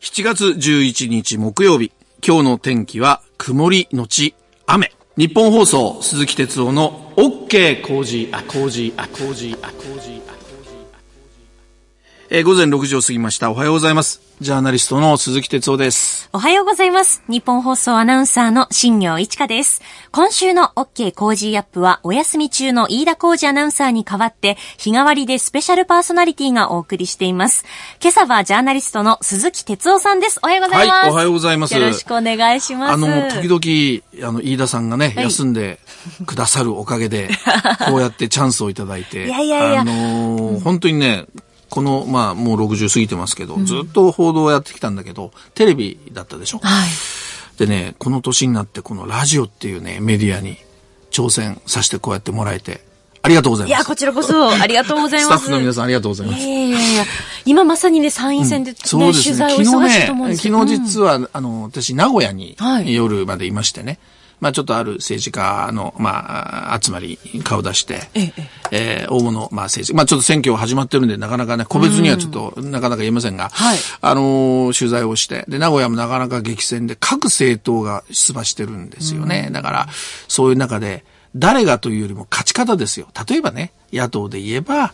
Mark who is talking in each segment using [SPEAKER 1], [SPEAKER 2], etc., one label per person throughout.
[SPEAKER 1] 7月11日木曜日、今日の天気は曇りのち雨。日本放送鈴木哲夫の OK 工事、あ、工事、あ、工事、あ、工事、えー、午前6時を過ぎました。おはようございます。ジャーナリストの鈴木哲夫です。
[SPEAKER 2] おはようございます。日本放送アナウンサーの新業一華です。今週の OK 工事アップはお休み中の飯田工事アナウンサーに代わって日替わりでスペシャルパーソナリティがお送りしています。今朝はジャーナリストの鈴木哲夫さんです。おはようございます。
[SPEAKER 1] はい、おはようございます。
[SPEAKER 2] よろしくお願いします。あ
[SPEAKER 1] の、時々、あの、飯田さんがね、はい、休んでくださるおかげで、こうやってチャンスをいただいて、
[SPEAKER 2] いやいやいや、あ
[SPEAKER 1] のー、本当にね、この、まあ、もう60過ぎてますけど、うん、ずっと報道をやってきたんだけど、テレビだったでしょ？
[SPEAKER 2] はい。
[SPEAKER 1] でね、この年になってこのラジオっていうね、メディアに挑戦させてこうやってもらえて、ありがとうございます。
[SPEAKER 2] いや、こちらこそ、ありがとうございます。
[SPEAKER 1] スタッフの皆さんありがとうございます。い
[SPEAKER 2] やいやいや今まさにね、参院選で、ねうん、そうですね、取材を忙しいと思うんです
[SPEAKER 1] 昨日ね、昨日実は、あの、私、名古屋に夜までいましてね、まあちょっとある政治家の、まあ、集まり顔出して、えええー、大物、まあ政治、まあちょっと選挙始まってるんで、なかなかね、個別にはちょっと、なかなか言えませんが、はい、あのー、取材をして、で、名古屋もなかなか激戦で、各政党が出馬してるんですよね。だから、そういう中で、誰がというよりも勝ち方ですよ。例えばね、野党で言えば、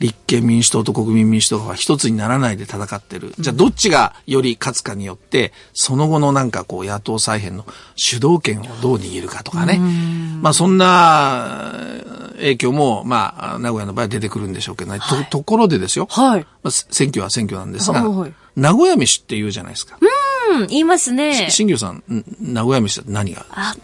[SPEAKER 1] 立憲民主党と国民民主党が一つにならないで戦ってる。じゃあどっちがより勝つかによって、その後のなんかこう野党再編の主導権をどう握るかとかね。まあそんな影響も、まあ名古屋の場合は出てくるんでしょうけどね。はい、とところでですよ。
[SPEAKER 2] はい。
[SPEAKER 1] まあ、選挙は選挙なんですが、はい、名古屋飯って言うじゃないですか。
[SPEAKER 2] うん、言いますね。
[SPEAKER 1] 新庄さん、名古屋飯って何が？
[SPEAKER 2] あ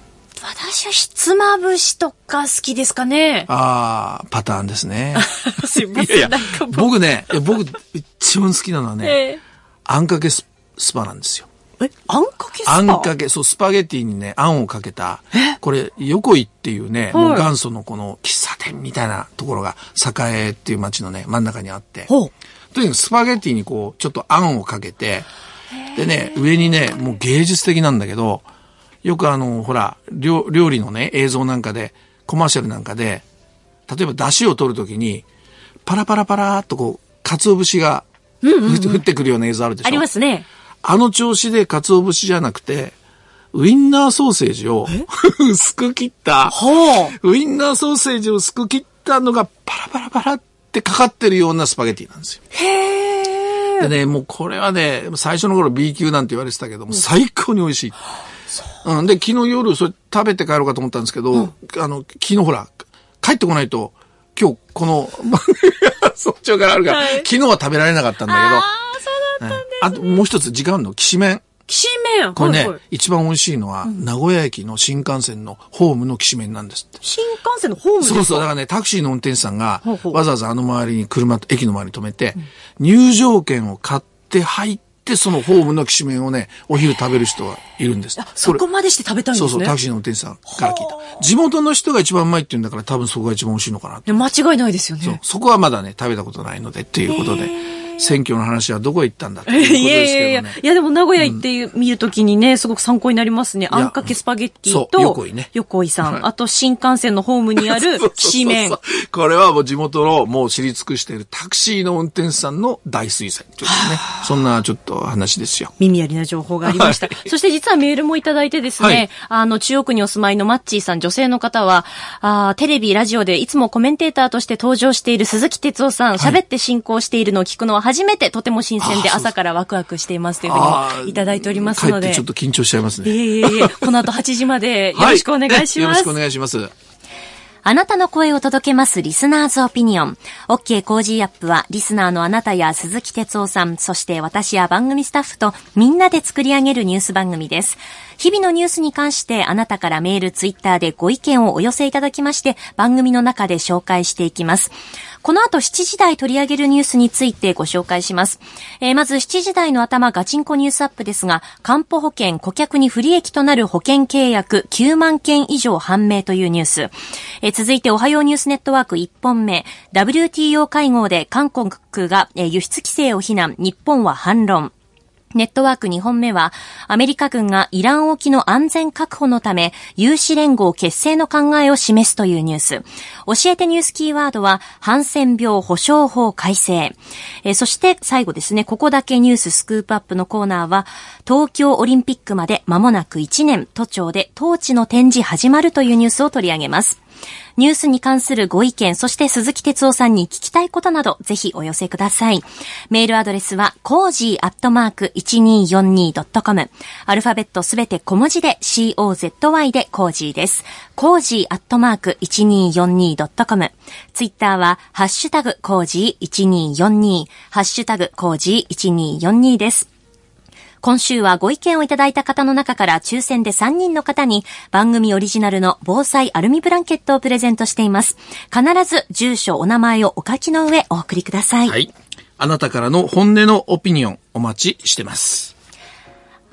[SPEAKER 2] 私はひつまぶしとか好きですかね。
[SPEAKER 1] ああ、パターンですね。
[SPEAKER 2] すいません。いやいや
[SPEAKER 1] 僕ね、僕一番好きなのはね、えー、あんかけスパなんですよ。
[SPEAKER 2] え、あんかけスパ？
[SPEAKER 1] あんかけ、そう、スパゲッティにね、あんをかけた、これ、横井っていうね、もう元祖のこの喫茶店みたいなところが、栄っていう街のね、真ん中にあって、とにかくスパゲッティにこう、ちょっとあんをかけて、でね、上にね、もう芸術的なんだけど、よくあの、ほら、料理のね、映像なんかで、コマーシャルなんかで、例えば出汁を取るときに、パラパラパラっとこう、鰹節が、降ってくるような映像あるでしょ？
[SPEAKER 2] ありますね。
[SPEAKER 1] あの調子で鰹節じゃなくて、ウインナーソーセージを薄 く切った、ウインナーソーセージを薄く切ったのがパラパラパラってかかってるようなスパゲティなんですよ。
[SPEAKER 2] へ
[SPEAKER 1] でね、もうこれはね、最初の頃 B 級なんて言われてたけども、最高に美味しい。うん。で、昨日夜それ食べて帰ろうかと思ったんですけど、うん、あの、昨日ほら、帰ってこないと、今日この、早朝からあるから、はい、昨日は食べられなかったんだけど。ああ、
[SPEAKER 2] そうだったんです、ね、あ
[SPEAKER 1] ともう一つ時間のきしめん。
[SPEAKER 2] きしめん
[SPEAKER 1] これね、はいはい、一番美味しいのは、うん、名古屋駅の新幹線のホームのきしめんなんですって。
[SPEAKER 2] 新幹線のホームですか？
[SPEAKER 1] そうそう。だからね、タクシーの運転手さんが、ほうほうわざわざあの周りに車、駅の周りに止めて、うん、入場券を買って入って、で、そのホームのきしめんをね、お昼食べる人はいるんです。
[SPEAKER 2] そこまでして食べたいんですね。
[SPEAKER 1] そうそう、タクシーの運転手さんから聞いた。地元の人が一番うまいって言うんだから多分そこが一番美味しいのかな。
[SPEAKER 2] 間違いないですよね。
[SPEAKER 1] そう。そこはまだね、食べたことないのでっていうことで。選挙の話はどこ行ったんだっていうことですけど、ね、いやいやいや。
[SPEAKER 2] いやでも名古屋行って見るときにね、すごく参考になりますね。あんかけスパゲッティと、
[SPEAKER 1] 横井ね。
[SPEAKER 2] 横井さん。あと新幹線のホームにあるきしめん。
[SPEAKER 1] これはもう地元のもう知り尽くしているタクシーの運転手さんの大推薦というね。そんなちょっと話ですよ。
[SPEAKER 2] 耳ありな情報がありました。はい、そして実はメールもいただいてですね、はい、あの、中央区にお住まいのマッチーさん、女性の方は、あテレビ、ラジオでいつもコメンテーターとして登場している鈴木哲夫さん、喋って進行しているのを聞くのは初めてとても新鮮で朝からワクワクしていますというふうにいただいておりますので。
[SPEAKER 1] ちょっと緊張しちゃいますね。
[SPEAKER 2] いえいえいえ、この後8時まで よろしくお願いします。はい、よ
[SPEAKER 1] ろしくお願いします。
[SPEAKER 2] あなたの声を届けます Listener's Opinion。OK コージーアップはリスナーのあなたや鈴木哲夫さん、そして私や番組スタッフとみんなで作り上げるニュース番組です。日々のニュースに関してあなたからメール、ツイッターでご意見をお寄せいただきまして番組の中で紹介していきます。この後7時台取り上げるニュースについてご紹介します。えー、まず7時台の頭ガチンコ News Up ですが、かんぽ保険顧客に不利益となる保険契約9万件以上判明というニュース。えー、続いておはようニュースネットワーク1本目。WTO 会合で韓国が輸出規制を非難、日本は反論。ネットワーク2本目は、アメリカ軍がイラン沖の安全確保のため、有志連合結成の考えを示すというニュース。教えてニュースキーワードは、ハンセン病保障法改正。え、そして最後ですね、ここだけニューススクープアップのコーナーは、東京オリンピックまで間もなく1年、都庁で統治の展示始まるというニュースを取り上げます。ニュースに関するご意見、そして鈴木哲夫さんに聞きたいことなど、ぜひお寄せください。メールアドレスは、 cozy アットマーク 1242.com。アルファベットすべて小文字で COZY で cozy です。 cozy アットマーク 1242.com。ツイッターは、ハッシュタグ cozy1242、ハッシュタグ cozy1242です。今週はご意見をいただいた方の中から抽選で3人の方に番組オリジナルの防災アルミブランケットをプレゼントしています。必ず住所、お名前をお書きの上お送りください。
[SPEAKER 1] はい。あなたからの本音のオピニオンお待ちしてます。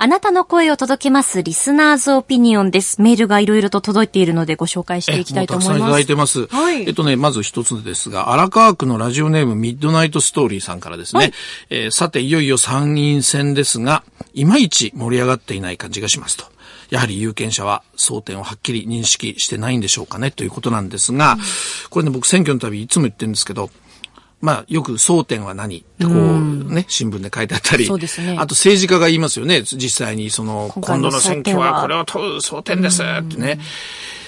[SPEAKER 2] あなたの声を届けますリスナーズオピニオンです。メールがいろいろと届いているのでご紹介していきたいと思います。たくさんい
[SPEAKER 1] ただいてます。はい。えっとね、まず一つですが、荒川区のラジオネームミッドナイトストーリーさんからですね、はい、えー、さていよいよ参議院選ですが、いまいち盛り上がっていない感じがしますと。やはり有権者は争点をはっきり認識してないんでしょうかねということなんですが、うん、これね僕選挙のたびいつも言ってるんですけど、まあ、よく争点は何ってこうね、新聞で書いてあったり、そうですね。あと政治家が言いますよね、実際にその、今度の選挙はこれを問う争点ですってね。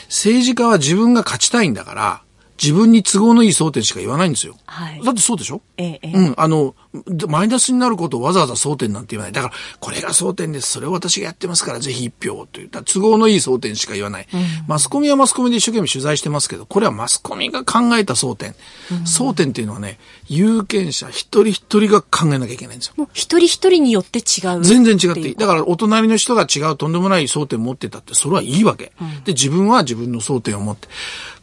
[SPEAKER 1] 政治家は自分が勝ちたいんだから、自分に都合のいい争点しか言わないんですよ。はい、だってそうでしょ？ええ。うん。あの、マイナスになることをわざわざ争点なんて言わない。だから、これが争点です。それを私がやってますから、ぜひ一票という。都合のいい争点しか言わない、うん。マスコミはマスコミで一生懸命取材してますけど、これはマスコミが考えた争点。うん、争点っていうのはね、有権者一人一人が考えなきゃいけないんですよ。もう
[SPEAKER 2] 一人一人によって違う
[SPEAKER 1] 全然違っていい。だから、お隣の人が違うとんでもない争点持ってたって、それはいいわけ。うん、で、自分は自分の争点を持って。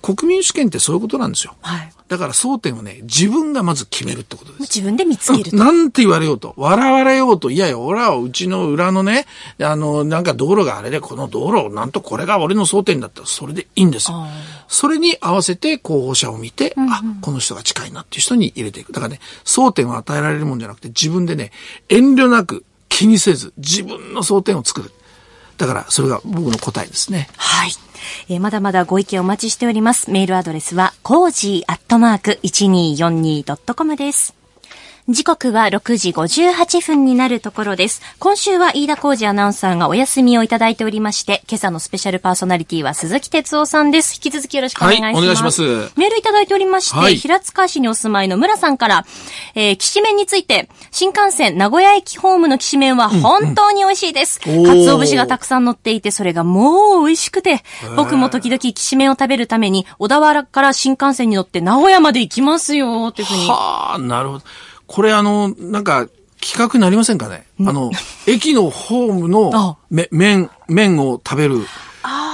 [SPEAKER 1] 国民主権ってそういうことなんですよ。はい。だから争点をね、自分がまず決めるってことです。
[SPEAKER 2] 自分で見つけると。
[SPEAKER 1] なんて言われようと、笑われようと、いやいや、俺はうちの裏のね、あの、なんか道路があれで、この道路、なんとこれが俺の争点だったら、それでいいんですよ。それに合わせて候補者を見て、うんうん、あ、この人が近いなっていう人に入れていく。だからね、争点を与えられるもんじゃなくて、自分でね、遠慮なく気にせず、自分の争点を作る。だから、それが僕の答えですね。
[SPEAKER 2] はい。えー、まだまだご意見お待ちしております。メールアドレスは、 cozy アットマーク 1242.com です。時刻は6時58分になるところです。今週は飯田浩二アナウンサーがお休みをいただいておりまして、今朝のスペシャルパーソナリティは鈴木哲夫さんです。引き続きよろしくお願いします。はい、お願いします。メールいただいておりまして、はい、平塚市にお住まいの村さんから、えー、きしめんについて、新幹線名古屋駅ホームのきしめんは本当に美味しいです。うんうん、鰹節がたくさん乗っていて、それがもう美味しくて、僕も時々きしめんを食べるために、小田原から新幹線に乗って名古屋まで行きますよ、っていうふうに。
[SPEAKER 1] はあ、なるほど。これあの、なんか、企画になりませんかね？あの、駅のホームの麺、麺を食べる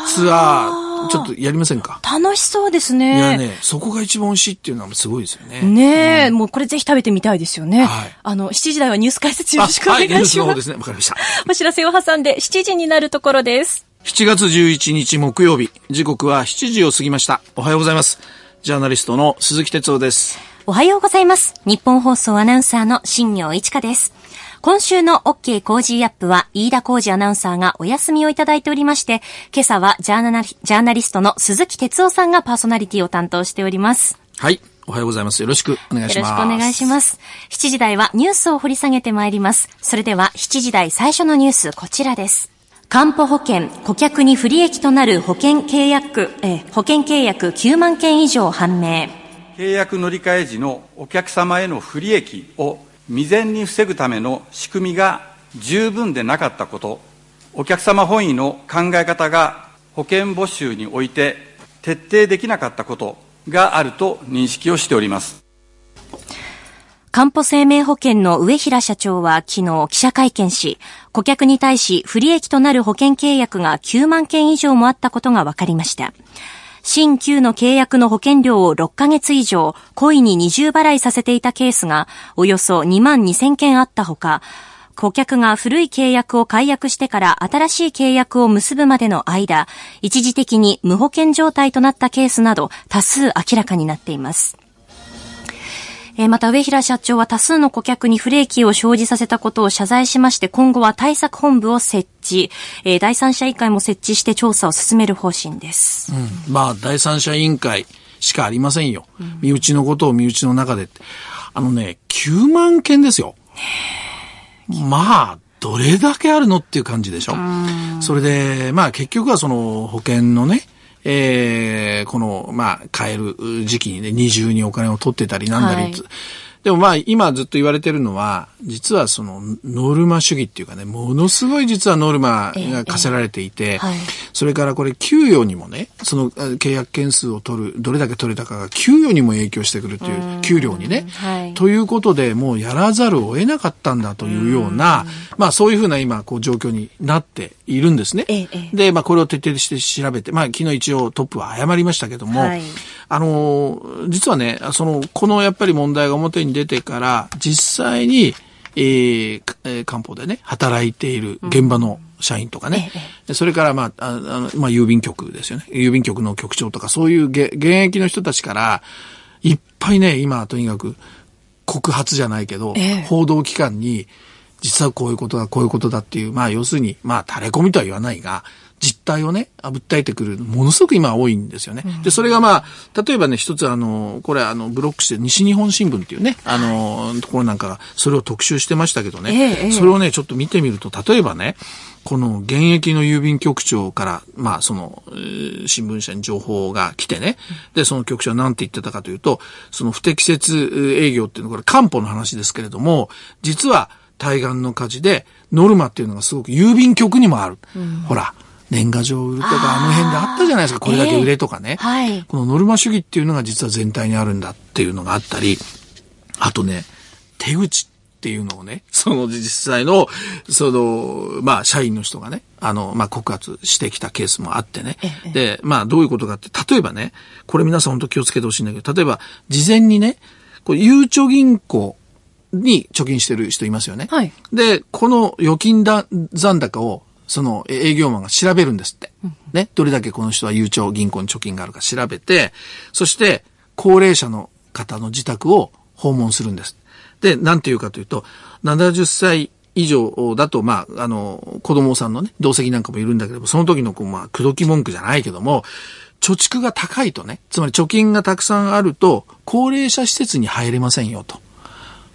[SPEAKER 1] ツアー、ちょっとやりませんか？
[SPEAKER 2] 楽しそうですね。
[SPEAKER 1] いやね、そこが一番美味しいっていうのはすごいですよね。
[SPEAKER 2] ねえ、うん、もうこれぜひ食べてみたいですよね。はい。あの、7時台はニュース解説よろしくお願いします。はい、ニュース
[SPEAKER 1] の方ですね。わかりました。
[SPEAKER 2] お知らせを挟んで7時になるところです。
[SPEAKER 1] 7月11日木曜日、時刻は7時を過ぎました。おはようございます。ジャーナリストの鈴木哲夫です。
[SPEAKER 2] おはようございます。ニッポン放送アナウンサーの新行市佳です。今週の OK コージーアップは、飯田浩司アナウンサーがお休みをいただいておりまして、今朝はジャーナジャーナリストの鈴木哲夫さんがパーソナリティを担当しております。
[SPEAKER 1] はい。おはようございます。よろしくお願いします。よろしく
[SPEAKER 2] お願いします。7時台はニュースを掘り下げてまいります。それでは7時台最初のニュース、こちらです。かんぽ保険、顧客に不利益となる保険契約、え保険契約9万件以上判明。
[SPEAKER 3] 契約乗り換え時のお客様への不利益を未然に防ぐための仕組みが十分でなかったこと、お客様本位の考え方が保険募集において徹底できなかったことがあると認識をしております。
[SPEAKER 2] かんぽ生命保険の上平社長は昨日記者会見し、顧客に対し不利益となる保険契約が9万件以上もあったことが分かりました。新旧の契約の保険料を6ヶ月以上、故意に二重払いさせていたケースが、およそ2万2000件あったほか、顧客が古い契約を解約してから新しい契約を結ぶまでの間、一時的に無保険状態となったケースなど多数明らかになっています。えー、また上平社長は多数の顧客に不利益を生じさせたことを謝罪しまして、今後は対策本部を設置、えー、第三者委員会も設置して調査を進める方針です。
[SPEAKER 1] うん、まあ、第三者委員会しかありませんよ。うん、身内のことを身内の中で。あのね、9万件ですよ。まあ、どれだけあるのっていう感じでしょ。それで、まあ結局はその保険のね、えー、この、まあ、買える時期にね、二重にお金を取ってたりなんだり、はい、でもまあ今ずっと言われてるのは、実はそのノルマ主義っていうかね、ものすごい実はノルマが課せられていて、それからこれ給与にもね、その契約件数を取る、どれだけ取れたかが給与にも影響してくるという、給料にね、はい、ということでもうやらざるを得なかったんだというような、まあそういうふうな今こう状況になっているんですね。え、で、まあこれを徹底して調べて、まあ昨日一応トップは謝りましたけども、はい、あの、実はね、その、このやっぱり問題が表に出てから、実際に、えー、官報でね、働いている現場の社員とかね、うん、それから、まあ、あの、まあ、郵便局ですよね。郵便局の局長とか、そういう現役の人たちから、いっぱいね、今、とにかく、告発じゃないけど、え。報道機関に、実はこういうことだ、こういうことだっていう、まあ、要するに、まあ、垂れ込みとは言わないが、実態をね、訴えてくる、ものすごく今多いんですよね。で、それがまあ、例えばね、一つあの、これあの、ブロックして西日本新聞っていうね、あの、ところなんかが、それを特集してましたけどね、ええ、それをね、ちょっと見てみると、例えばね、この現役の郵便局長から、まあ、その、新聞社に情報が来てね、で、その局長は何て言ってたかというと、その不適切営業っていうのは、これ、官報の話ですけれども、実は、対岸の火事で、ノルマっていうのがすごく郵便局にもある。うん、ほら、年賀状売るとか、あの辺であったじゃないですか。これだけ売れとかね。えー、はい。このノルマ主義っていうのが実は全体にあるんだっていうのがあったり、あとね、手口っていうのをね、その実際の、その、まあ、社員の人がね、あの、まあ、告発してきたケースもあってね。えー、で、まあ、どういうことかって、例えばね、これ皆さん本当気をつけてほしいんだけど、例えば、事前にね、こう、ゆうちょ銀行に貯金してる人いますよね。はい。で、この預金だ残高をその営業マンが調べるんですって。ね。どれだけこの人は悠長銀行に貯金があるか調べて、そして高齢者の方の自宅を訪問するんです。で、なんていうかというと、70歳以上だと、まあ、あの、子供さんのね、同席なんかもいるんだけどその時の、こう、まあ、口説き文句じゃないけども、貯蓄が高いとね、つまり貯金がたくさんあると、高齢者施設に入れませんよと。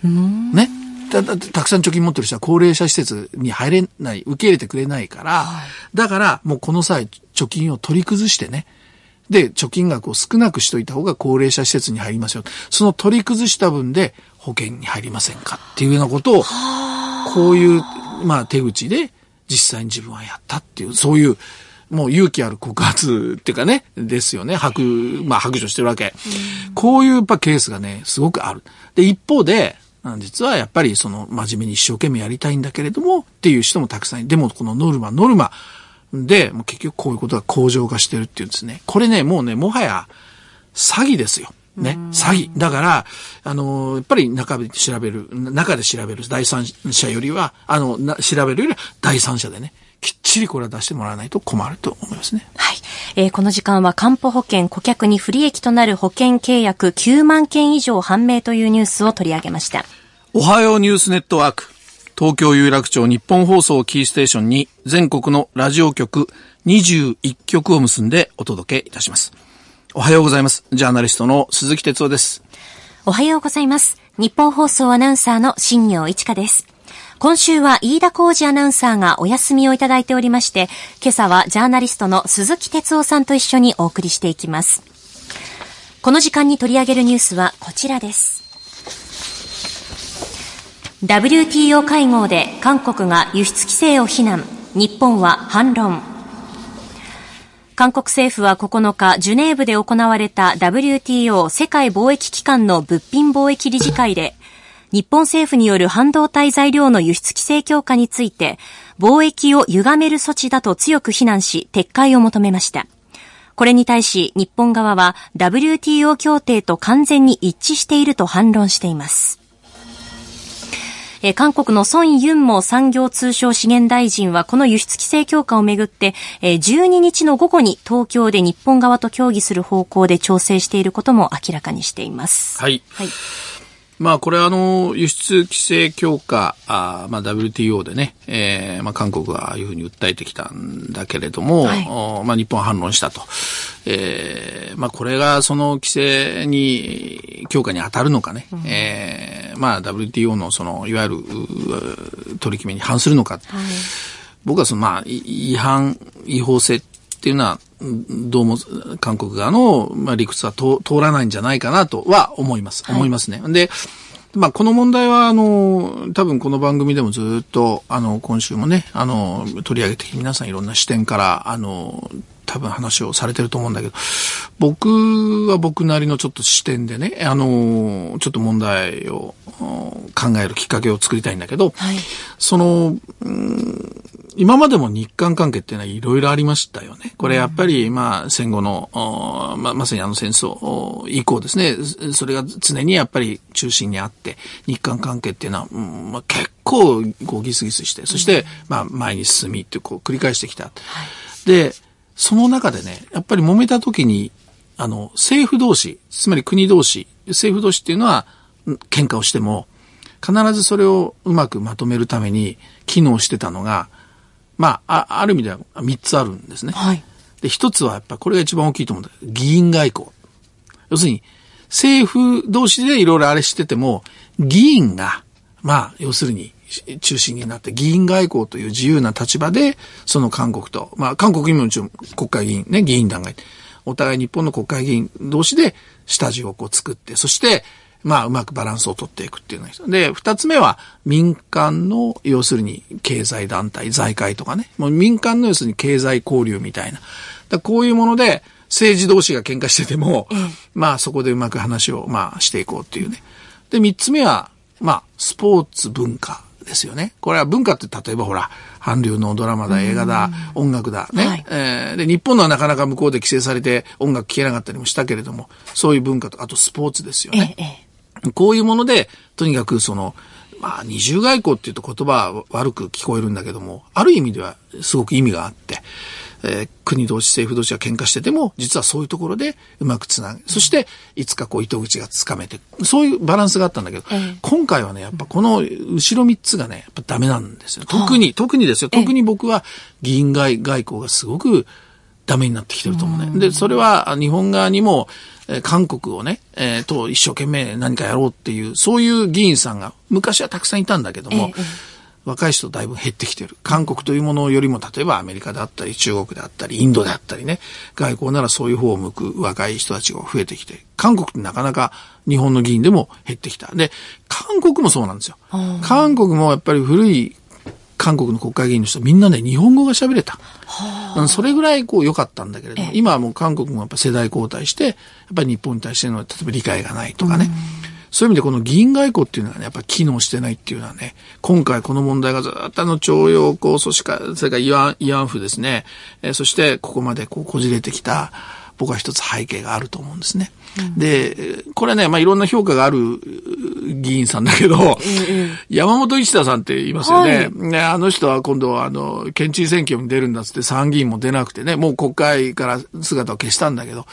[SPEAKER 1] ね。たたくさん貯金持ってる人は高齢者施設に入れない、受け入れてくれないから、はい、だからもうこの際貯金を取り崩してね、で、貯金額を少なくしといた方が高齢者施設に入りますよ。その取り崩した分で保険に入りませんかっていうようなことを、こういう、まあ手口で実際に自分はやったっていう、そういう、もう勇気ある告発っていうかね、ですよね。白、まあ白状してるわけ。こういうやっぱケースがね、すごくある。で、一方で、実はやっぱりその真面目に一生懸命やりたいんだけれどもっていう人もたくさんいでもこのノルマ、ノルマで、もう結局こういうことが向上化してるっていうんですね。これね、もうね、もはや詐欺ですよ。ね。詐欺。だから、あの、やっぱり中で調べる、中で調べる第三者よりは、あの、調べるよりは第三者でね、きっちりこれは出してもらわないと困ると思いますね。
[SPEAKER 2] はい。えー、この時間は、担保保険顧客に不利益となる保険契約9万件以上判明というニュースを取り上げました。
[SPEAKER 1] おはようニュースネットワーク。東京有楽町日本放送キーステーションに全国のラジオ局21局を結んでお届けいたします。おはようございます。ジャーナリストの鈴木哲夫です。
[SPEAKER 2] おはようございます。日本放送アナウンサーの新業一華です。今週は飯田浩二アナウンサーがお休みをいただいておりまして、今朝はジャーナリストの鈴木哲夫さんと一緒にお送りしていきます。この時間に取り上げるニュースはこちらです。WTO 会合で韓国が輸出規制を非難、日本は反論。韓国政府は9日、ジュネーブで行われた WTO 世界貿易機関の物品貿易理事会で、日本政府による半導体材料の輸出規制強化について、貿易を歪める措置だと強く非難し、撤回を求めました。これに対し、日本側は WTO 協定と完全に一致していると反論しています。え韓国のソン・ユンも産業通商資源大臣はこの輸出規制強化をめぐって、え12日の午後に東京で日本側と協議する方向で調整していることも明らかにしています。
[SPEAKER 1] はい。はいまあ、これあの、輸出規制強化、あまあ、WTO でね、えー、まあ、韓国はああいうふうに訴えてきたんだけれども、はい、まあ、日本は反論したと。えー、まあ、これがその規制に、強化に当たるのかね、うん、えー、まあ、WTO のその、いわゆる、取り決めに反するのか。はい、僕はその、まあ、違反、違法性っていうのは、どうも韓国側の、まあ、理屈は通らないんじゃないかなとは思います。思いますね。で、まあ、この問題は、あの、多分この番組でもずっと、あの、今週もね、あの、取り上げて皆さんいろんな視点から、あの、多分話をされてると思うんだけど、僕は僕なりのちょっと視点でね、あの、ちょっと問題を考えるきっかけを作りたいんだけど、はい、その、うん今までも日韓関係っていうのはいろいろありましたよね。これやっぱり、まあ戦後の、ままさにあの戦争以降ですね、それが常にやっぱり中心にあって、日韓関係っていうのは、うんまあ、結構こうギスギスして、そして、まあ前に進みってこう繰り返してきた。はい、で、その中でね、やっぱり揉めた時に、あの、政府同士、つまり国同士、政府同士っていうのは喧嘩をしても、必ずそれをうまくまとめるために機能してたのが、まあ、あある意味では3つあるんですね。はい。で、1つはやっぱこれが一番大きいと思うんだけど、議員外交。要するに、政府同士でいろいろあれしてても、議員が、まあ、要するに、中心になって議員外交という自由な立場で、その韓国と、まあ韓国にももちろん国会議員ね、議員団がいて、お互い日本の国会議員同士で下地をこう作って、そして、まあ、うまくバランスをとっていくっていうのがで、二つ目は民間の、要するに経済団体、財界とかね、もう民間の要するに経済交流みたいな。だこういうもので、政治同士が喧嘩してても、うん、まあそこでうまく話を、まあしていこうっていうね。で、三つ目は、まあ、スポーツ文化ですよね。これは文化って例えばほら、韓流のドラマだ、映画だ、音楽だ、ね、はい、えー、で、日本のはなかなか向こうで規制されて音楽聴けなかったりもしたけれども、そういう文化と、あとスポーツですよね。ええ、こういうもので、とにかくその、まあ、二重外交っていうと言葉は悪く聞こえるんだけども、ある意味ではすごく意味があって、えー、国同士、政府同士が喧嘩してても、実はそういうところでうまくつなげ、そして、いつかこう糸口がつかめて、そういうバランスがあったんだけど、えー、今回はね、やっぱこの後ろ三つがね、やっぱダメなんですよ。特に、特にですよ。特に僕は議員外外交がすごくダメになってきてると思うね。で、それは日本側にも、え韓国をね、えー、と一生懸命何かやろうっていう、そういう議員さんが昔はたくさんいたんだけども、えー若い人だいぶ減ってきてる。韓国というものよりも、例えばアメリカであったり、中国であったり、インドであったりね、外交ならそういう方を向く若い人たちが増えてきて、韓国ってなかなか日本の議員でも減ってきた。で、韓国もそうなんですよ。韓国もやっぱり古い韓国の国会議員の人みんなね、日本語が喋れた。それぐらいこう良かったんだけれども、今はもう韓国もやっぱ世代交代して、やっぱり日本に対しての、例えば理解がないとかね。そういう意味でこの議員外交っていうのはね、やっぱり機能してないっていうのはね、今回この問題がずっとあの徴用工、そしか、それから慰安慰安婦ですね、えー、そしてここまでこうこじれてきた、僕は一つ背景があると思うんですね。うん、で、これね、まあ、いろんな評価がある議員さんだけど、山本一太さんって言いますよね。はい、ねあの人は今度は、あの、県知事選挙に出るんだっつって参議院も出なくてね、もう国会から姿を消したんだけど、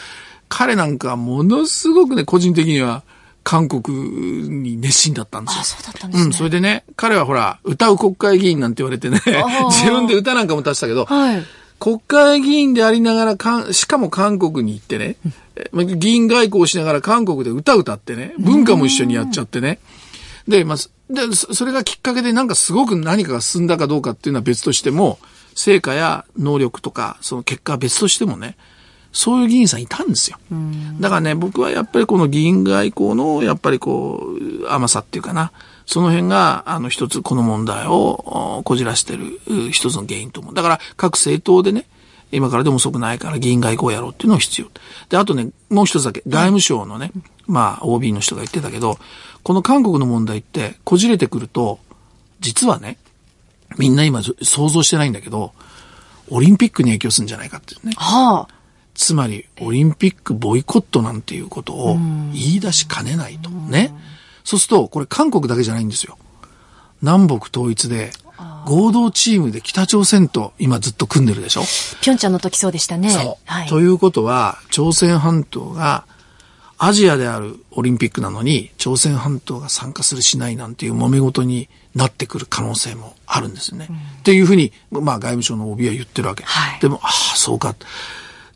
[SPEAKER 1] 彼なんかものすごくね、個人的には、韓国に熱心だったんですよ。あ、
[SPEAKER 2] そうだったんですね。うん、
[SPEAKER 1] それでね、彼はほら、歌う国会議員なんて言われてね、自分で歌なんかも出したけど、はい、国会議員でありながらかしかも韓国に行ってね、議員外交しながら韓国で歌歌ってね、文化も一緒にやっちゃってね。で、まあ、で、それがきっかけでなんかすごく何かが進んだかどうかっていうのは別としても、成果や能力とか、その結果は別としてもね、そういう議員さんいたんですよ。だからね、僕はやっぱりこの議員外交の、やっぱりこう、甘さっていうかな、その辺が、あの、一つこの問題をこじらしてる一つの原因と思う。だから各政党でね、今からでも遅くないから議員外交をやろうっていうのが必要。で、あとね、もう一つだけ、外務省のね、まあ、OB の人が言ってたけど、この韓国の問題ってこじれてくると、実はね、みんな今想像してないんだけど、オリンピックに影響するんじゃないかっていうね。はあ。つまり、オリンピックボイコットなんていうことを言い出しかねないと。ね。そうすると、これ韓国だけじゃないんですよ。南北統一で、合同チームで北朝鮮と今ずっと組んでるでしょ？
[SPEAKER 2] ピョンチャンの時そうでしたね。
[SPEAKER 1] そう。はい、ということは、朝鮮半島がアジアであるオリンピックなのに、朝鮮半島が参加するしないなんていう揉め事になってくる可能性もあるんですよね。うん、っていうふうに、まあ外務省の OB は言ってるわけ。はい、でも、ああ、そうか。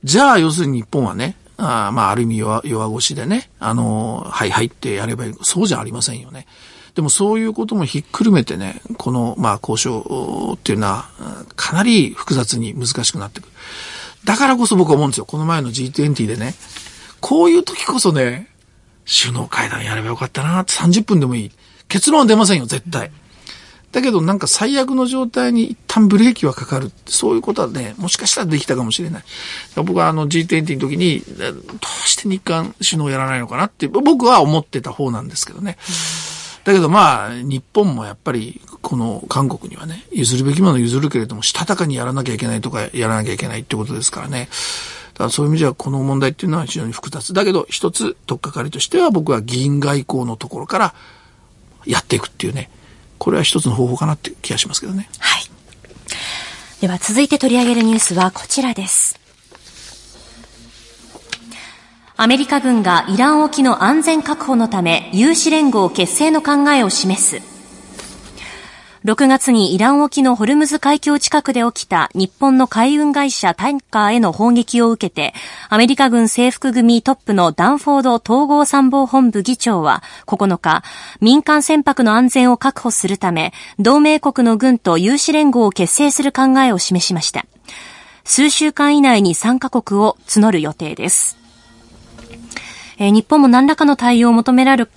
[SPEAKER 1] じゃあ、要するに日本はね、あまあ、ある意味弱弱腰でね、あの、はいはいってやればいい。そうじゃありませんよね。でもそういうこともひっくるめてね、この、まあ、交渉っていうのは、かなり複雑に難しくなってくる。だからこそ僕は思うんですよ。この前の G20 でね、こういう時こそね、首脳会談やればよかったなって30分でもいい。結論は出ませんよ、絶対。だけどなんか最悪の状態に一旦ブレーキはかかる。そういうことはね、もしかしたらできたかもしれない。僕はあの G20 の時に、どうして日韓首脳やらないのかなって僕は思ってた方なんですけどね。だけどまあ、日本もやっぱり、この韓国にはね、譲るべきもの譲るけれども、したたかにやらなきゃいけないとか、やらなきゃいけないってことですからね。だからそういう意味ではこの問題っていうのは非常に複雑。だけど一つ取っかかりとしては僕は議員外交のところからやっていくっていうね。これは一つの方法かなって気がしますけどね。
[SPEAKER 2] はい。では続いて取り上げるニュースはこちらです。アメリカ軍がイラン沖の安全確保のため有志連合結成の考えを示す。6月にイラン沖のホルムズ海峡近くで起きた日本の海運会社タンカーへの砲撃を受けて、アメリカ軍制服組トップのダンフォード統合参謀本部議長は9日、民間船舶の安全を確保するため、同盟国の軍と有志連合を結成する考えを示しました。数週間以内に3カ国を募る予定です。え、日本も何らかの対応を求められる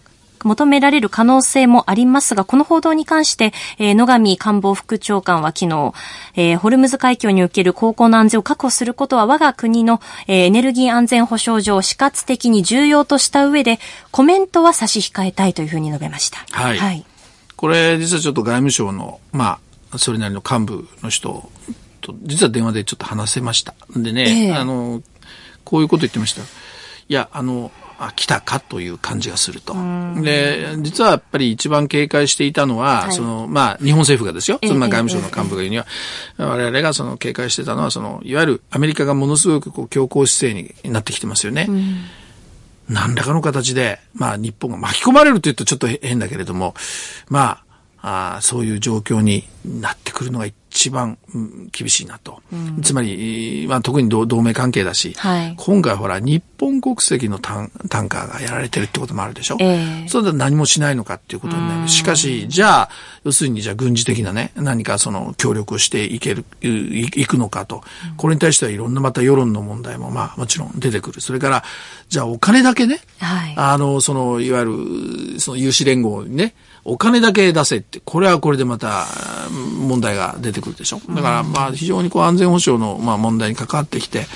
[SPEAKER 2] 求められる可能性もありますが、この報道に関して、えー、野上官房副長官は昨日、えー、ホルムズ海峡における航行の安全を確保することは我が国の、えー、エネルギー安全保障上死活的に重要とした上で、コメントは差し控えたいというふうに述べました。
[SPEAKER 1] はい。はい、これ、実はちょっと外務省の、まあ、それなりの幹部の人と、実は電話でちょっと話せました。でね、えー、あの、こういうこと言ってました。いや、あの、あ来たかという感じがすると。で、実はやっぱり一番警戒していたのは、はい、その、まあ、日本政府がですよ。そのまあ外務省の幹部が言うには、我々がその警戒してたのは、その、いわゆるアメリカがものすごくこう強硬姿勢になってきてますよね。何らかの形で、まあ日本が巻き込まれると言うとちょっと変だけれども、まあ、あそういう状況になってくるのが一番、厳しいなと。うん、つまり、まあ、特に同盟関係だし、はい、今回ほら、日本国籍のタンタンカーがやられてるってこともあるでしょ。えー、それで何もしないのかっていうことになる。しかし、じゃあ、要するにじゃあ軍事的なね、何かその協力をしていける、いくのかと。これに対してはいろんなまた世論の問題もまあもちろん出てくる。それから、じゃあお金だけね、はい、あの、その、いわゆる、その有志連合にね、お金だけ出せって、これはこれでまた問題が出てくるでしょ。だからまあ非常にこう安全保障のまあ問題に関わってきて、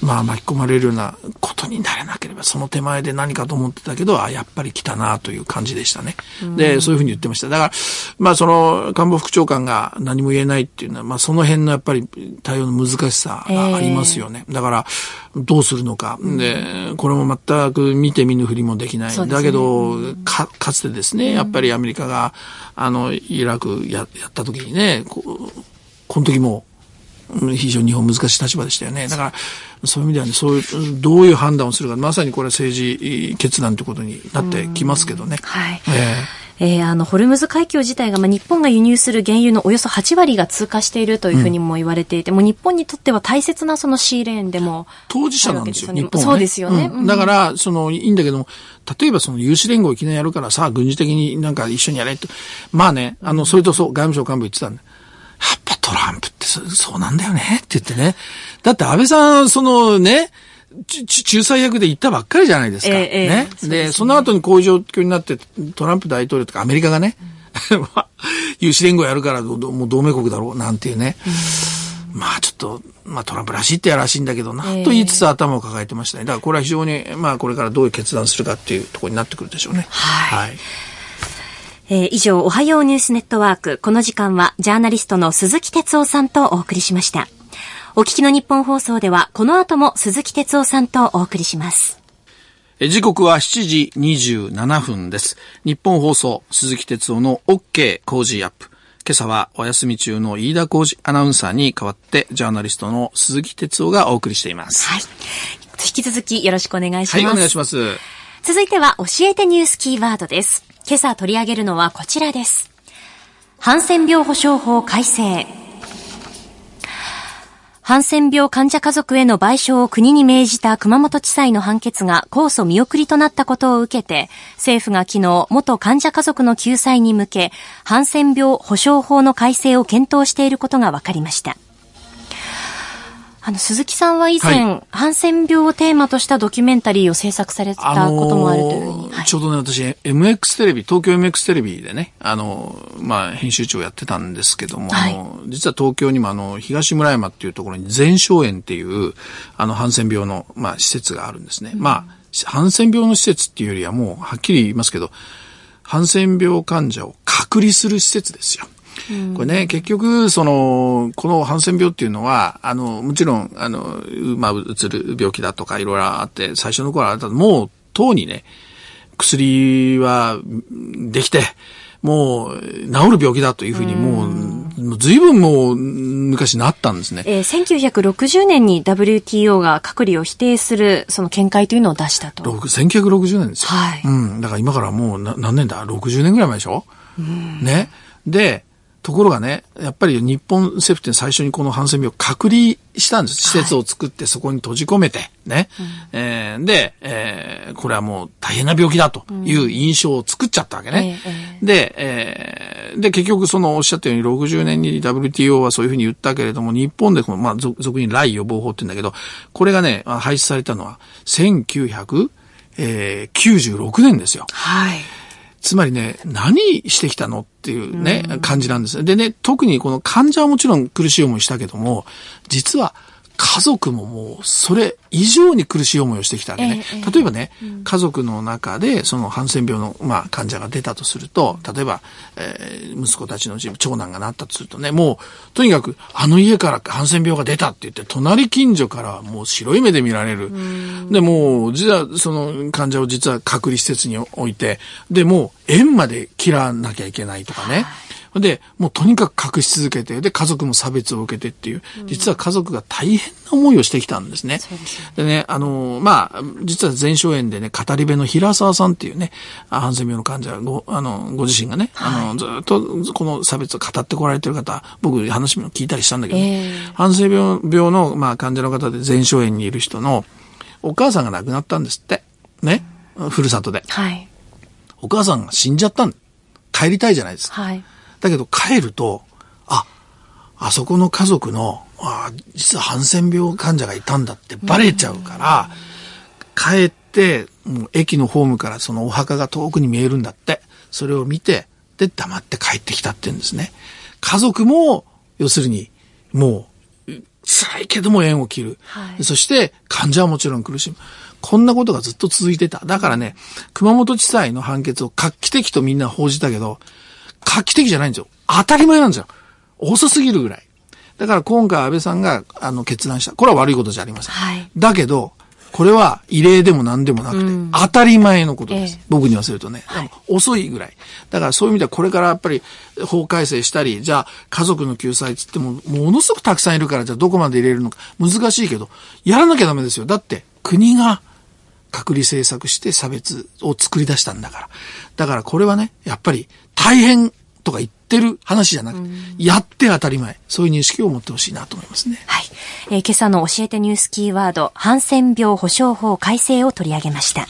[SPEAKER 1] まあ巻き込まれるようなことになれなければ、その手前で何かと思ってたけど、あ、やっぱり来たなという感じでしたね。で、そういうふうに言ってました。だから、まあその官房副長官が何も言えないっていうのは、まあその辺のやっぱり対応の難しさがありますよね。えー、だから、どうするのか。で、これも全く見て見ぬふりもできない。ね、だけど、か、かつてですね、やっぱりアメリカが、あの、イラクややった時にね、ここの時も、非常に日本難しい立場でしたよね。だから、そういう意味ではね、そういう、どういう判断をするか、まさにこれは政治決断ということになってきますけどね。はい。
[SPEAKER 2] えーえー、あの、ホルムズ海峡自体が、まあ、日本が輸入する原油のおよそ8割が通過しているというふうにも言われていて、うん、もう日本にとっては大切なそのシーレーンでも、
[SPEAKER 1] 当事者なんですよ、日本は、ね、
[SPEAKER 2] そうですよね。
[SPEAKER 1] うん、だから、その、いいんだけども、例えばその有志連合いきなりやるからさあ、軍事的になんか一緒にやれと。まあね、あの、それとそう、外務省幹部言ってたんだ。やっぱトランプってそうなんだよねって言ってね。だって安倍さん、そのね、仲裁役で行ったばっかりじゃないですか。えー、ね。で、ね、その後にこういう状況になって、トランプ大統領とかアメリカがね、有志連合やるからもう同盟国だろうなんていうね。まあちょっと、まあトランプらしいってやらしいんだけどな、と言いつつ頭を抱えてましたね。だからこれは非常に、まあこれからどういう決断するかっていうところになってくるでしょうね。はい、はい
[SPEAKER 2] えー、以上、おはようニュースネットワーク。この時間は、ジャーナリストの鈴木哲夫さんとお送りしました。お聞きの日本放送では、この後も鈴木哲夫さんとお送りします。
[SPEAKER 1] 時刻は7時27分です。日本放送、鈴木哲夫の OK 工事アップ。今朝はお休み中の飯田浩二アナウンサーに代わって、ジャーナリストの鈴木哲夫がお送りしています。はい。
[SPEAKER 2] 引き続きよろしくお願いします。
[SPEAKER 1] はい、お願いします。
[SPEAKER 2] 続いては、教えてニュースキーワードです。今朝取り上げるのはこちらです。ハンセン病保障法改正。ハンセン病患者家族への賠償を国に命じた熊本地裁の判決が控訴見送りとなったことを受けて、政府が昨日、元患者家族の救済に向け、ハンセン病保障法の改正を検討していることが分かりました。あの、鈴木さんは以前、はい、ハンセン病をテーマとしたドキュメンタリーを制作されたこともあるというふうに。
[SPEAKER 1] はい、ちょうどね、私、MX テレビ、東京 MX テレビでね、あの、まあ、編集長やってたんですけども、はい、あの、実は東京にもあの、東村山っていうところに全生園っていう、あの、ハンセン病の、まあ、施設があるんですね。うん、まあ、ハンセン病の施設っていうよりはもう、はっきり言いますけど、ハンセン病患者を隔離する施設ですよ。これね、結局、その、このハンセン病っていうのは、あの、もちろん、あの、まあ、うつる病気だとかいろいろあって、最初の頃はあったもう、とうにね、薬はできて、もう、治る病気だというふうに、もう、ずいぶんもう、昔なったんですね。
[SPEAKER 2] えー、1960年に WTO が隔離を否定する、その見解というのを出したと。
[SPEAKER 1] 1960年ですよ。はい。うん。だから今からもう何年だ ?60 年ぐらい前でしょ？うん、ね。で、ところがね、やっぱり日本政府って最初にこのハンセン病を隔離したんです。施設を作ってそこに閉じ込めて、ね。はい、えー、で、えー、これはもう大変な病気だという印象を作っちゃったわけね。うん、で、えー、で、結局そのおっしゃったように60年に WTO はそういうふうに言ったけれども、日本でこの、まあ、俗に来予防法って言うんだけど、これがね、廃止されたのは1996年ですよ。はい。つまりね、何してきたのっていうね、うん、感じなんです。でね、特にこの患者はもちろん苦しい思いしたけども、実は家族ももうそれ以上に苦しい思いをしてきたわけね。ええ、例えばね、うん、家族の中でそのハンセン病の、まあ、患者が出たとすると、例えば、えー、息子たちのうち長男がなったとするとね、もうとにかくあの家からハンセン病が出たって言って、隣近所からもう白い目で見られる。で、もう実はその患者を実は隔離施設に置いて、で、もう縁まで切らなきゃいけないとかね。はいで、もうとにかく隠し続けて、で、家族も差別を受けてっていう、実は家族が大変な思いをしてきたんですね。でね、あの、まあ、実は前哨園でね、語り部の平沢さんっていうね、ハンセン病の患者ご、あの、ご自身がね、あの、ずっとこの差別を語ってこられてる方、僕話も聞いたりしたんだけど、ね、えー、ハンセン病病の、まあ、患者の方で前哨園にいる人の、お母さんが亡くなったんですって。ね。ふるさとで。はい。お母さんが死んじゃったん帰りたいじゃないですか。はい。だけど帰ると、あ、あそこの家族の、あ実はハンセン病患者がいたんだってバレちゃうから、帰って、もう駅のホームからそのお墓が遠くに見えるんだって。それを見て、で、黙って帰ってきたって言うんですね。家族も、要するに、もう、辛いけども縁を切る。はい、そして、患者はもちろん苦しむ。こんなことがずっと続いてた。だからね、熊本地裁の判決を画期的とみんな報じたけど、画期的じゃないんですよ。当たり前なんですよ。遅すぎるぐらい。だから今回安倍さんが、あの、決断した。これは悪いことじゃありません。はい、だけど、これは異例でも何でもなくて、うん、当たり前のことです。え僕に言わせるとね、はい、遅いぐらい。だからそういう意味ではこれからやっぱり法改正したり、じゃあ家族の救済つっても、ものすごくたくさんいるから、じゃあどこまで入れるのか難しいけど、やらなきゃダメですよ。だって国が隔離政策して差別を作り出したんだから。だからこれはね、やっぱり大変とか言ってる話じゃなくて、やって当たり前。そういう認識を持ってほしいなと思いますね。
[SPEAKER 2] はい。えー、今朝の教えてニュースキーワード、ハンセン病保障法改正を取り上げました。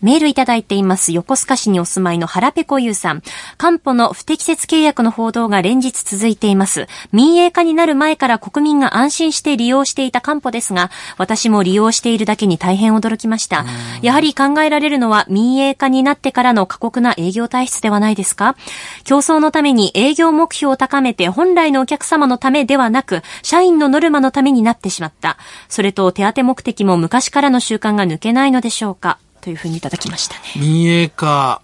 [SPEAKER 2] メールいただいています。横須賀市にお住まいの原ペコユーさん。官保の不適切契約の報道が連日続いています。民営化になる前から国民が安心して利用していた官保ですが、私も利用しているだけに大変驚きました。やはり考えられるのは民営化になってからの過酷な営業体質ではないですか？競争のために営業目標を高めて本来のお客様のためではなく、社員のノルマのためになってしまった。それと手当目的も昔からの習慣が抜けないのでしょうか？というふうにいただきましたね。
[SPEAKER 1] 民営化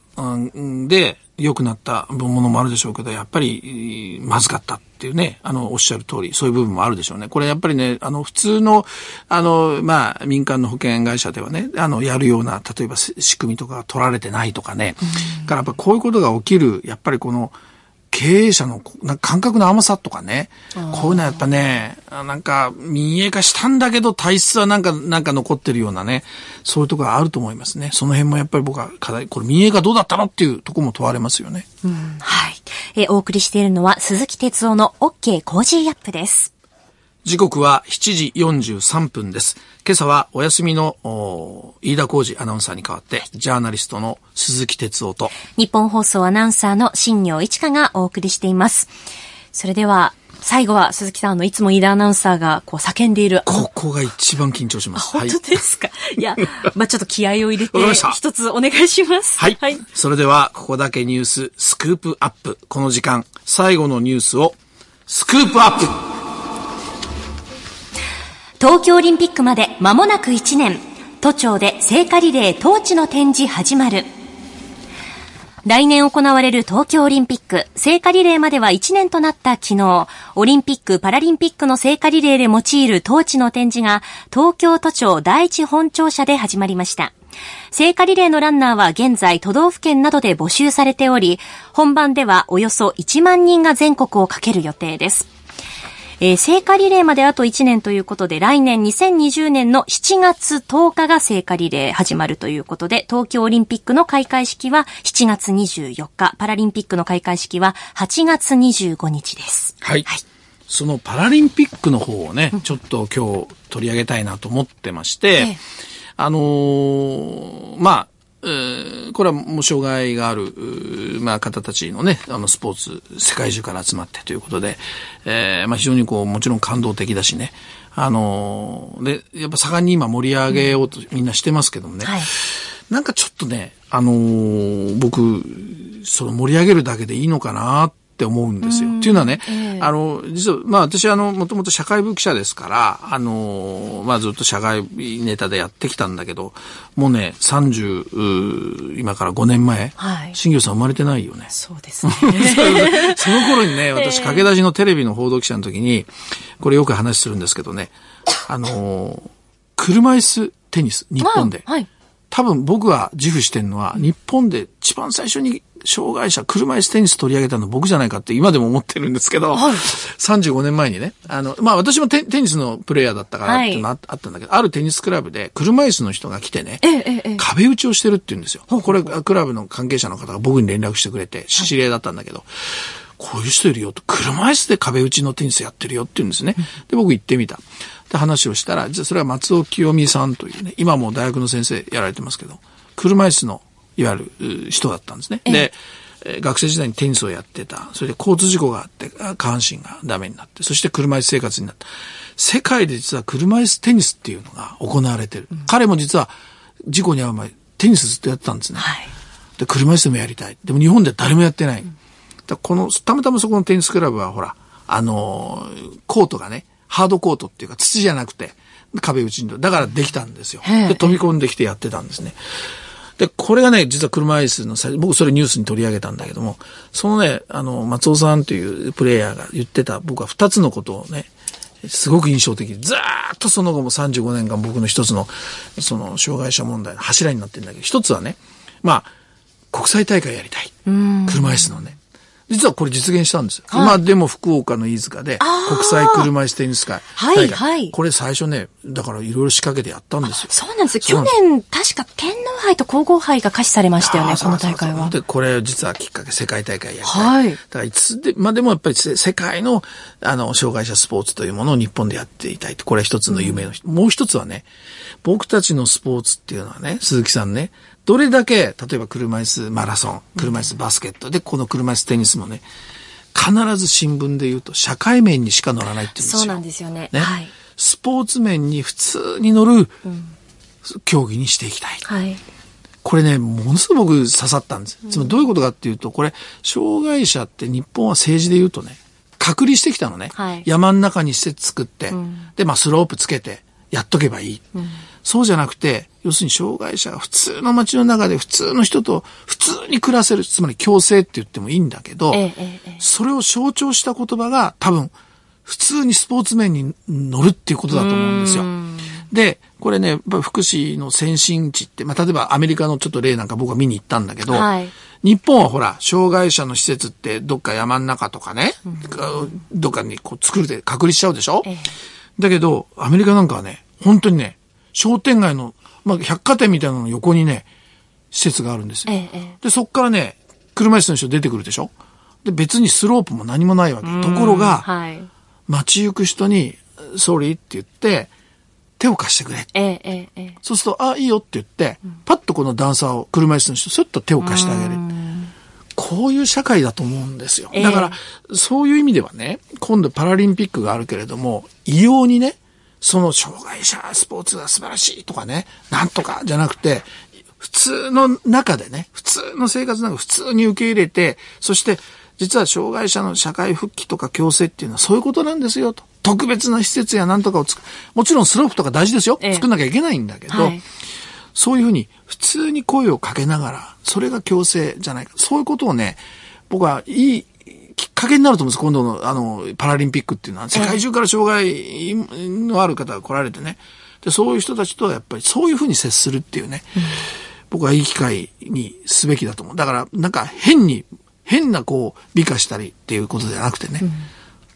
[SPEAKER 1] で良くなったものもあるでしょうけど、やっぱりまずかったっていうね、あの、おっしゃる通り、そういう部分もあるでしょうね。これやっぱりね、あの、普通の、あの、まあ、民間の保険会社ではね、あの、やるような、例えば仕組みとかが取られてないとかね、からやっぱこういうことが起きる、やっぱりこの、経営者の感覚の甘さとかね、こういうのはやっぱね、なんか民営化したんだけど体質はなんか、なんか残ってるようなね、そういうところがあると思いますね。その辺もやっぱり僕は課題、これ民営化どうだったのっていうところも問われますよね。
[SPEAKER 2] うん、はい。えお送りしているのは鈴木哲夫の OK コージーアップです。
[SPEAKER 1] 時刻は7時43分です。今朝はお休みの飯田浩司アナウンサーに代わって、ジャーナリストの鈴木哲夫と、
[SPEAKER 2] ニッポン放送アナウンサーの新行市佳がお送りしています。それでは、最後は鈴木さんのいつも飯田アナウンサーがこう叫んでいる。
[SPEAKER 1] ここが一番緊張します。
[SPEAKER 2] 本当ですか、はい、いや、まあちょっと気合を入れて、一つお願いします。
[SPEAKER 1] はい。はい。それでは、ここだけニュース、スクープアップ。この時間、最後のニュースを、スクープアップ
[SPEAKER 2] 東京オリンピックまで間もなく1年。都庁で聖火リレートーチの展示始まる。来年行われる東京オリンピック、聖火リレーまでは1年となった昨日、オリンピック・パラリンピックの聖火リレーで用いるトーチの展示が、東京都庁第一本庁舎で始まりました。聖火リレーのランナーは現在都道府県などで募集されており、本番ではおよそ1万人が全国をかける予定です。えー、聖火リレーまであと1年ということで、来年2020年の7月10日が聖火リレー始まるということで、東京オリンピックの開会式は7月24日、パラリンピックの開会式は8月25日です。
[SPEAKER 1] はい。はい、そのパラリンピックの方をね、ちょっと今日取り上げたいなと思ってまして、ええ、あのー、まあ、これはもう障害がある、まあ、方たちのね、あの、スポーツ、世界中から集まってということで、えー、まあ、非常にこう、もちろん感動的だしね、あので、やっぱ盛んに今盛り上げようとみんなしてますけどもね、はい、なんかちょっとね、あのー、僕、その盛り上げるだけでいいのかなって思うんですよ。っていうのはね、えー、あの、実は、まあ私あの、もともと社会部記者ですから、あの、まあずっと社会ネタでやってきたんだけど、もうね、30、今から5年前、はい、新業さん生まれてないよね。
[SPEAKER 2] そうですね。
[SPEAKER 1] その頃にね、私、駆け出しのテレビの報道記者の時に、これよく話するんですけどね、あの、車椅子テニス、日本で。はい、多分僕が自負してるのは、日本で一番最初に障害者、車椅子テニス取り上げたの僕じゃないかって今でも思ってるんですけど、はい、35年前にね、あの、まあ私もテニスのプレイヤーだったからっていうのあったんだけど、はい、あるテニスクラブで車椅子の人が来てね、ええ、壁打ちをしてるって言うんですよ。これ、クラブの関係者の方が僕に連絡してくれて、知り合いだったんだけど、はいこういう人いるよと、車椅子で壁打ちのテニスやってるよって言うんですね。で、僕行ってみた。で、話をしたら、じゃあそれは松尾清美さんというね、今も大学の先生やられてますけど、車椅子の、いわゆる人だったんですね。で、学生時代にテニスをやってた。それで交通事故があって、下半身がダメになって、そして車椅子生活になった。世界で実は車椅子テニスっていうのが行われてる。うん、彼も実は事故に遭う前、テニスずっとやってたんですね。はい、で、車椅子でもやりたい。でも日本では誰もやってない。うん、だこの、たまたまそこのテニスクラブはほら、あのー、コートがね、ハードコートっていうか土じゃなくて、壁打ちに、だからできたんですよ。で、飛び込んできてやってたんですね。で、これがね、実は車椅子の最僕それニュースに取り上げたんだけども、そのね、あの、松尾さんというプレイヤーが言ってた、僕は二つのことをね、すごく印象的。ずーっとその後も35年間僕の一つの、その、障害者問題の柱になってるんだけど、一つはね、まあ、国際大会やりたい。車椅子のね。実はこれ実現したんです。はい、今でも福岡の飯塚で国際車椅子テニス会。はいはい。これ最初ね、だからいろいろ仕掛けてやったんですよ。
[SPEAKER 2] そうなんです去年確か天皇杯と皇后杯が可視されましたよね、この大会は。
[SPEAKER 1] で、これ実はきっかけ世界大会やりたい。はい。だからいつで、まあでもやっぱり世界のあの、障害者スポーツというものを日本でやっていたいこれは一つの夢の、うん、もう一つはね、僕たちのスポーツっていうのはね、鈴木さんね、どれだけ、例えば車椅子マラソン、車椅子バスケットで、この車椅子テニスもね、必ず新聞で言うと社会面にしか載らないって言うんですよ。
[SPEAKER 2] そうなんですよね。ねはい、
[SPEAKER 1] スポーツ面に普通に乗る競技にしていきたい。はい、これね、ものすごく刺さったんです。つまりどういうことかっていうと、これ、障害者って日本は政治で言うとね、隔離してきたのね。はい、山の中に施設作って、うん、で、まあスロープつけて、やっとけばいい。うんそうじゃなくて、要するに障害者が普通の街の中で普通の人と普通に暮らせる、つまり共生って言ってもいいんだけど、えええ、それを象徴した言葉が多分、普通にスポーツ面に乗るっていうことだと思うんですよ。で、これね、やっぱ福祉の先進地って、まあ、例えばアメリカのちょっと例なんか僕は見に行ったんだけど、はい、日本はほら、障害者の施設ってどっか山の中とかね、うん、どっかにこう作るで隔離しちゃうでしょ、ええ、だけど、アメリカなんかはね、本当にね、商店街の、まあ、百貨店みたいなの横にね、施設があるんですよ。ええ、で、そっからね、車椅子の人出てくるでしょ？で、別にスロープも何もないわけ。ところが、はい、街行く人に、ソーリーって言って、手を貸してくれ。えええ、そうすると、あ、いいよって言って、パッとこの段差を、車椅子の人、スッと手を貸してあげる。こういう社会だと思うんですよ。だから、そういう意味ではね、今度パラリンピックがあるけれども、異様にね、その障害者スポーツが素晴らしいとかね、なんとかじゃなくて、普通の中でね、普通の生活なんか普通に受け入れて、そして実は障害者の社会復帰とか共生っていうのはそういうことなんですよと。特別な施設やなんとかを作る。もちろんスロープとか大事ですよ。作んなきゃいけないんだけど、はい、そういうふうに普通に声をかけながら、それが共生じゃないか。そういうことをね、僕はいいきっかけになると思うんです。今度のあのパラリンピックっていうのは、世界中から障害のある方が来られてね。で、そういう人たちとやっぱりそういうふうに接するっていうね。うん僕はいい機会にすべきだと思う。だから、なんか変に、変なこう、美化したりっていうことじゃなくてね、うん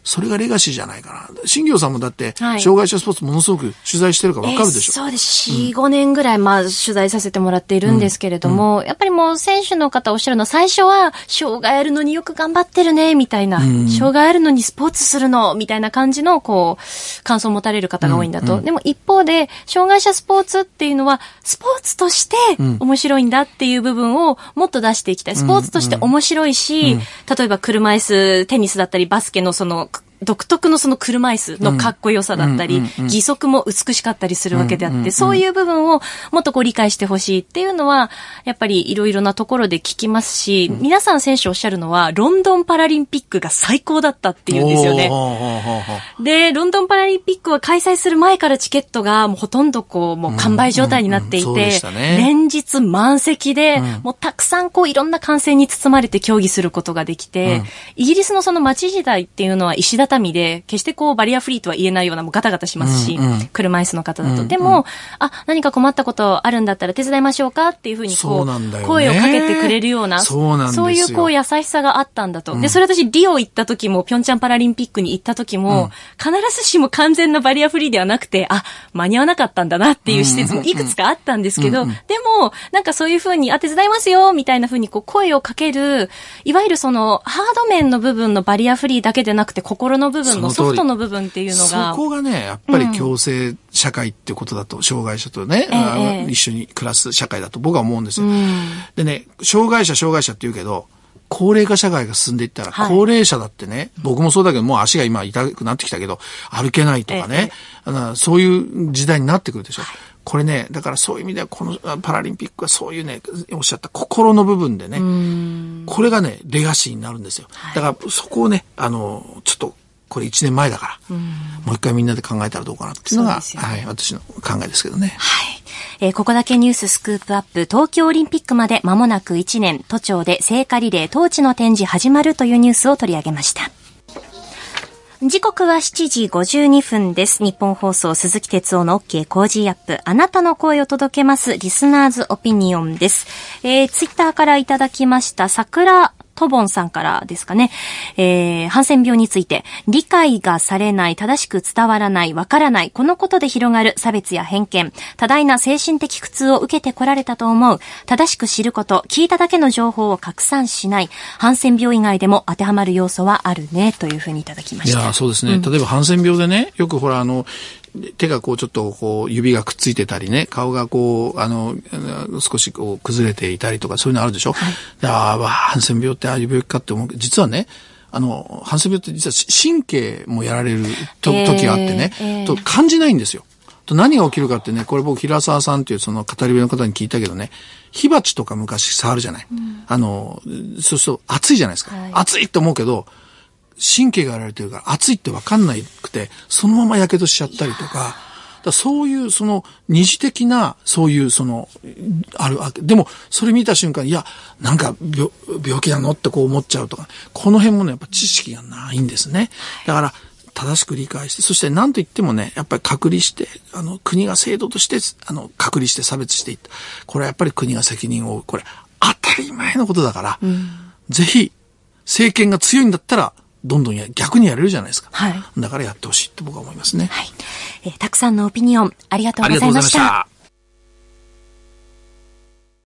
[SPEAKER 1] それがレガシーじゃないかな。新業さんもだって、障害者スポーツものすごく取材してるからわかるでしょ、
[SPEAKER 2] えー、そうです。4、5年ぐらい、まあ、取材させてもらっているんですけれども、うん、やっぱりもう選手の方おっしゃるの、最初は、障害あるのによく頑張ってるね、みたいな、うん、障害あるのにスポーツするの、みたいな感じの、こう、感想を持たれる方が多いんだと。うん、でも一方で、障害者スポーツっていうのは、スポーツとして面白いんだっていう部分をもっと出していきたい。スポーツとして面白いし、例えば車椅子、テニスだったり、バスケのその、独特のその車椅子のかっこよさだったり、義足も美しかったりするわけであって、そういう部分をもっとこう理解してほしいっていうのは、やっぱりいろいろなところで聞きますし、皆さん選手おっしゃるのは、ロンドンパラリンピックが最高だったっていうんですよね。で、ロンドンパラリンピックは開催する前からチケットがもうほとんどこう、もう完売状態になっていて、連日満席で、もうたくさんこういろんな歓声に包まれて競技することができて、イギリスのその街時代っていうのは石田畳で、決してこうバリアフリーとは言えないようなもうガタガタしますし、うんうん、車椅子の方だと。うんうん、でも、あ、何か困ったことあるんだったら手伝いましょうかっていうふうにこう、う声をかけてくれるような、そうなんそういうこう優しさがあったんだと。うん、で、それ私リオ行った時も、ピョンチャンパラリンピックに行った時も、必ずしも完全なバリアフリーではなくて、あ、間に合わなかったんだなっていう施設もいくつかあったんですけど、でも、なんかそういうふうに、あ、手伝いますよみたいなふうにこう声をかける、いわゆるその、ハード面の部分のバリアフリーだけでなくて、心の部分のソフトの部分っていうのが。
[SPEAKER 1] そこがね、やっぱり共生社会っていうことだと、うん、障害者とね、えー、一緒に暮らす社会だと僕は思うんですよ。うん、でね、障害者、障害者って言うけど、高齢化社会が進んでいったら、高齢者だってね、はい、僕もそうだけど、もう足が今痛くなってきたけど、歩けないとかね、えー、そういう時代になってくるでしょ。はい。これね、だからそういう意味では、このパラリンピックはそういうね、おっしゃった心の部分でね、これがね、レガシーになるんですよ。だからそこをね、あの、ちょっとこれ1年前だから、もう一回みんなで考えたらどうかなっていうのが、ね、はい、私の考えですけどね。
[SPEAKER 2] はい。えー、ここだけニューススクープアップ、東京オリンピックまで間もなく1年、都庁で聖火リレー統治の展示始まるというニュースを取り上げました。時刻は7時52分です。ニッポン放送鈴木哲夫の OK Cozy Up。あなたの声を届けますリスナーズオピニオンです。えー、ツイッターからいただきました桜トボンさんからですかね。えー、ハンセン病について、理解がされない、正しく伝わらない、わからない、このことで広がる差別や偏見、多大な精神的苦痛を受けてこられたと思う、正しく知ること、聞いただけの情報を拡散しない、ハンセン病以外でも当てはまる要素はあるね、というふうにいただきました。
[SPEAKER 1] いや、そうですね。うん、例えばハンセン病でね、よくほら、あの、手がこうちょっとこう指がくっついてたりね、顔がこう、あの、少しこう崩れていたりとかそういうのあるでしょ、はい、ああ、ハンセン病ってああいう病気かって思うけど、実はね、あの、ハンセン病って実は神経もやられると、時があってね、えーえー、と感じないんですよ。と何が起きるかってね、これ僕平沢さんっていうその語り部の方に聞いたけどね、火鉢とか昔触るじゃない？うん、あの、そうすると熱いじゃないですか。はい、熱いって思うけど、神経がやられてるから熱いってわかんないくて、そのまま火傷しちゃったりとか、だそういうその二次的なそういうそのあるわけでもそれ見た瞬間いやなんか病病気なのってこう思っちゃうとか。この辺もねやっぱ知識がないんですね。だから正しく理解して、そして何と言ってもね、やっぱり隔離して、あの、国が制度として、あの、隔離して差別していった。これはやっぱり国が責任を負う。これ、当たり前のことだから、うん、ぜひ、政権が強いんだったら、どんどんや、逆にやれるじゃないですか。はい。だからやってほしいって僕は思いますね。はい。
[SPEAKER 2] えー、たくさんのオピニオン、ありがとうございました。